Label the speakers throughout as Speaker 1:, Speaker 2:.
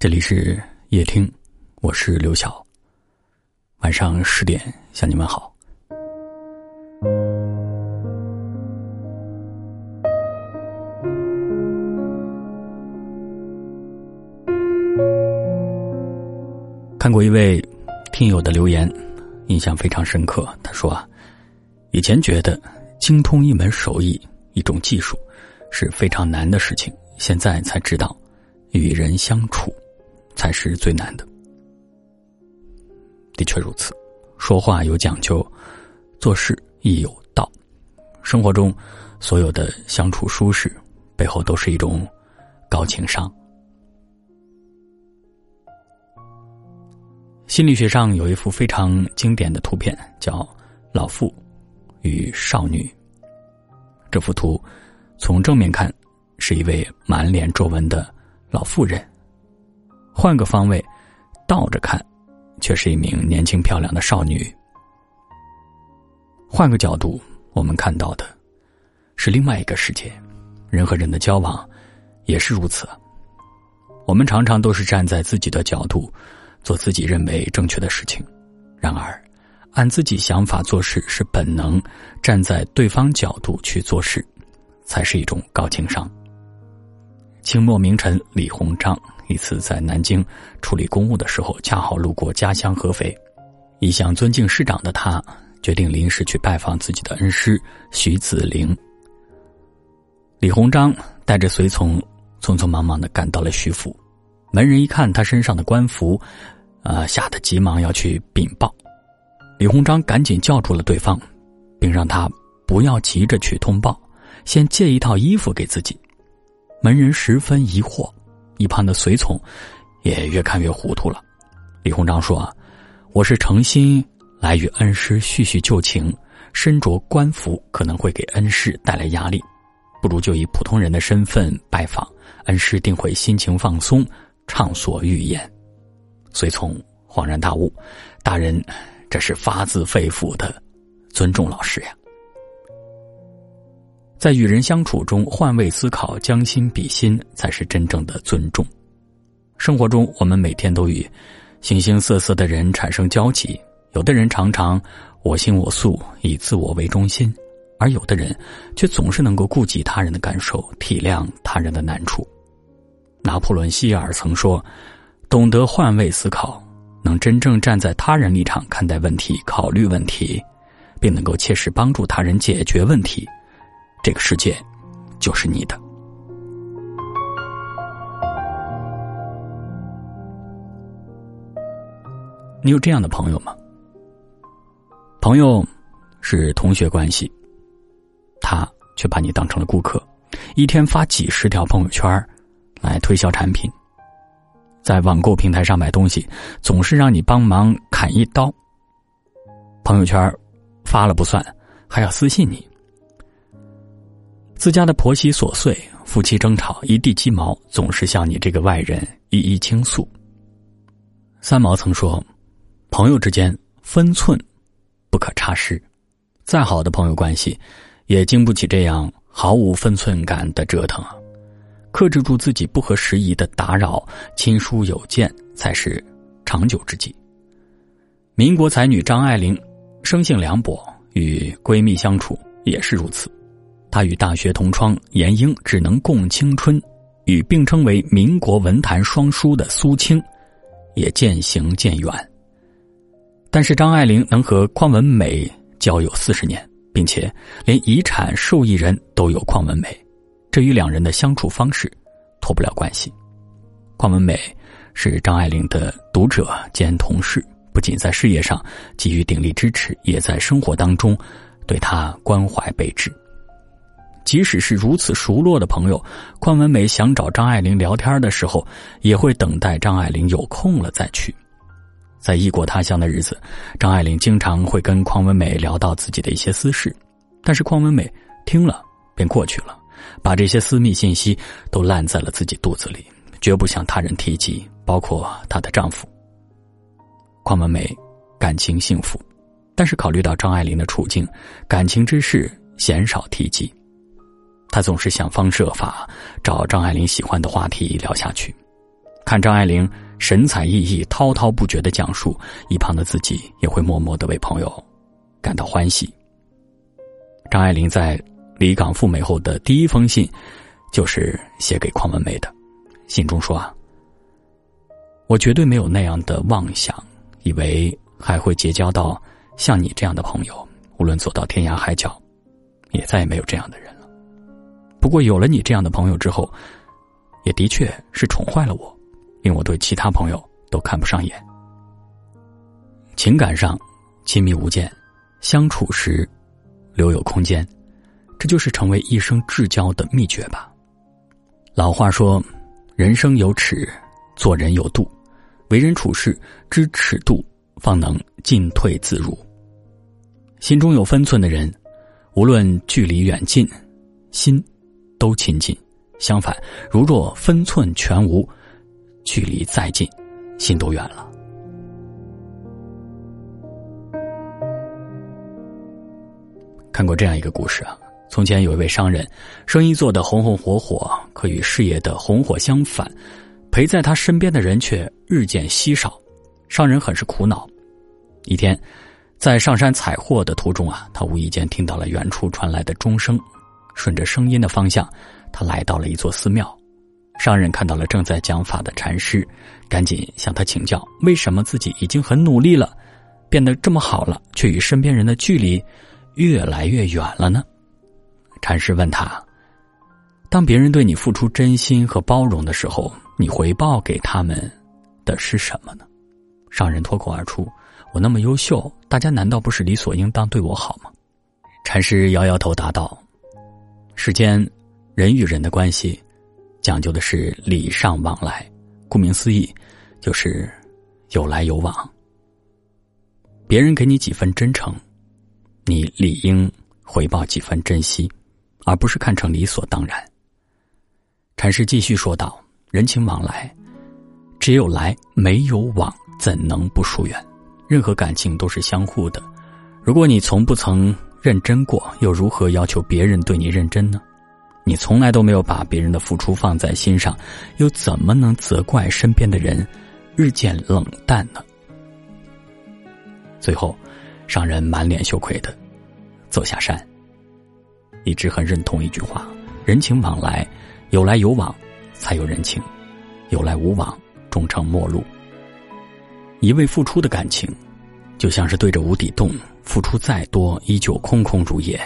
Speaker 1: 这里是夜听，我是刘晓。晚上十点向你们好。看过一位听友的留言，印象非常深刻。他说啊，以前觉得精通一门手艺、一种技术是非常难的事情，现在才知道，与人相处。才是最难的。的确如此，说话有讲究，做事亦有道。生活中所有的相处舒适，背后都是一种高情商。心理学上有一幅非常经典的图片，叫《老妇与少女》。这幅图从正面看，是一位满脸皱纹的老妇人。换个方位，倒着看，却是一名年轻漂亮的少女。换个角度，我们看到的是另外一个世界。人和人的交往也是如此。我们常常都是站在自己的角度做自己认为正确的事情，然而按自己想法做事是本能，站在对方角度去做事才是一种高情商。清末名臣李鸿章。一次在南京处理公务的时候，恰好路过家乡合肥，一向尊敬师长的他，决定临时去拜访自己的恩师徐子陵。李鸿章带着随从，匆匆忙忙的赶到了徐府，门人一看他身上的官服，啊，吓得急忙要去禀报。李鸿章赶紧叫住了对方，并让他不要急着去通报，先借一套衣服给自己。门人十分疑惑。一旁的随从也越看越糊涂了。李鸿章说：“我是诚心来与恩师叙叙旧情，身着官服可能会给恩师带来压力，不如就以普通人的身份拜访恩师，定会心情放松，畅所欲言。”随从恍然大悟：“大人，这是发自肺腑的尊重老师呀。”在与人相处中，换位思考、将心比心，才是真正的尊重。生活中，我们每天都与形形色色的人产生交集，有的人常常我行我素，以自我为中心，而有的人却总是能够顾及他人的感受，体谅他人的难处。拿破仑·希尔曾说：“懂得换位思考，能真正站在他人立场看待问题、考虑问题，并能够切实帮助他人解决问题。”这个世界，就是你的。你有这样的朋友吗？朋友是同学关系，他却把你当成了顾客，一天发几十条朋友圈来推销产品，在网购平台上买东西，总是让你帮忙砍一刀。朋友圈发了不算，还要私信你。自家的婆媳琐碎，夫妻争吵，一地鸡毛，总是向你这个外人一一倾诉。三毛曾说：“朋友之间分寸不可差失，再好的朋友关系，也经不起这样毫无分寸感的折腾啊！克制住自己不合时宜的打扰，亲疏有间，才是长久之计。”民国才女张爱玲，生性凉薄，与闺蜜相处也是如此。他与大学同窗严英只能共青春，与并称为民国文坛双姝的苏青，也渐行渐远。但是张爱玲能和邝文美交友四十年，并且连遗产受益人都有邝文美，这与两人的相处方式脱不了关系。邝文美是张爱玲的读者兼同事，不仅在事业上给予鼎力支持，也在生活当中对她关怀备至。即使是如此熟络的朋友，邝文美想找张爱玲聊天的时候，也会等待张爱玲有空了再去。在异国他乡的日子，张爱玲经常会跟邝文美聊到自己的一些私事，但是邝文美听了便过去了，把这些私密信息都烂在了自己肚子里，绝不向他人提及，包括她的丈夫。邝文美感情幸福，但是考虑到张爱玲的处境，感情之事鲜少提及。他总是想方设法找张爱玲喜欢的话题聊下去，看张爱玲神采奕奕、滔滔不绝的讲述，一旁的自己也会默默的为朋友感到欢喜。张爱玲在离港赴美后的第一封信，就是写给邝文梅的。信中说啊，我绝对没有那样的妄想，以为还会结交到像你这样的朋友，无论走到天涯海角，也再也没有这样的人。不过有了你这样的朋友之后，也的确是宠坏了我，令我对其他朋友都看不上眼。情感上亲密无间，相处时留有空间，这就是成为一生至交的秘诀吧。老话说。人生有尺，做人有度，为人处事知尺度，方能进退自如。心中有分寸的人，无论距离远近，心都亲近；相反，如若分寸全无，距离再近，心都远了。看过这样一个故事啊。从前有一位商人，生意做得红红火火，可与事业的红火相反，陪在他身边的人却日渐稀少，商人很是苦恼。一天，在上山采货的途中啊，他无意间听到了远处传来的钟声，顺着声音的方向，他来到了一座寺庙。商人看到了正在讲法的禅师，赶紧向他请教：为什么自己已经很努力了，变得这么好了，却与身边人的距离越来越远了呢？禅师问他：“当别人对你付出真心和包容的时候，你回报给他们的是什么呢？”商人脱口而出：“我那么优秀，大家难道不是理所应当对我好吗？”禅师摇摇头答道：“世间人与人的关系，讲究的是礼尚往来，顾名思义，就是有来有往。别人给你几分真诚，你理应回报几分珍惜。”而不是看成理所当然。禅师继续说道：“人情往来，只有来没有往，怎能不疏远？任何感情都是相互的。如果你从不曾认真过，又如何要求别人对你认真呢？你从来都没有把别人的付出放在心上，又怎么能责怪身边的人日渐冷淡呢？”最后，商人满脸羞愧的走下山。一直很认同一句话：人情往来，有来有往，才有人情；有来无往，终成陌路。一味付出的感情，就像是对着无底洞，付出再多，依旧空空如也；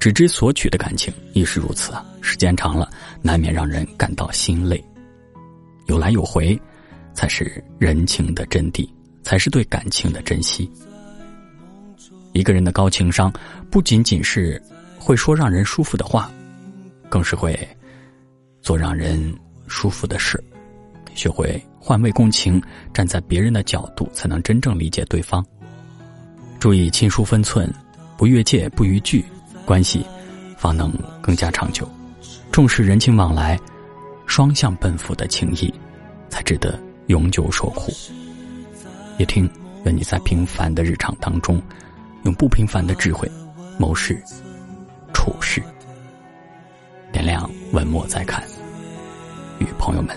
Speaker 1: 只知索取的感情亦是如此，时间长了，难免让人感到心累。有来有回，才是人情的真谛，才是对感情的珍惜。一个人的高情商，不仅仅是。会说让人舒服的话，更是会做让人舒服的事。学会换位共情，站在别人的角度，才能真正理解对方。注意亲疏分寸，不越界，不逾矩，关系方能更加长久。重视人情往来，双向奔赴的情谊，才值得永久守护。也听，愿你在平凡的日常当中，用不平凡的智慧谋事。处事，点亮文末再看，与朋友们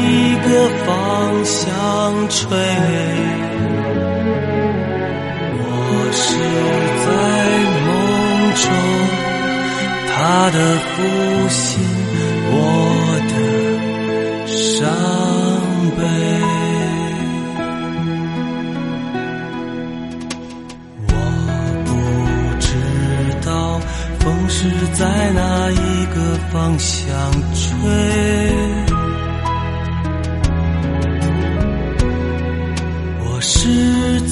Speaker 2: 吹？我是在梦中，他的呼吸，我的伤悲。我不知道风是在哪一个方向吹？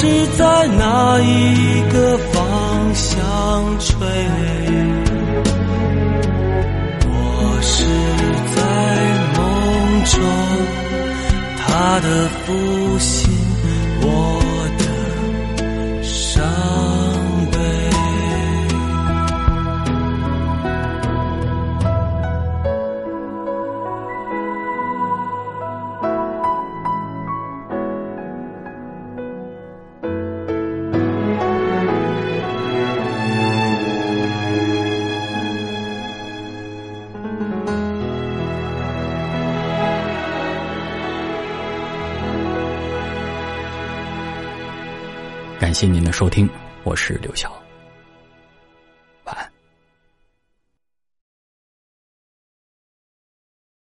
Speaker 2: 是在哪一个方向吹，我是在梦中，他的父亲，
Speaker 1: 感谢您的收听，我是刘晓。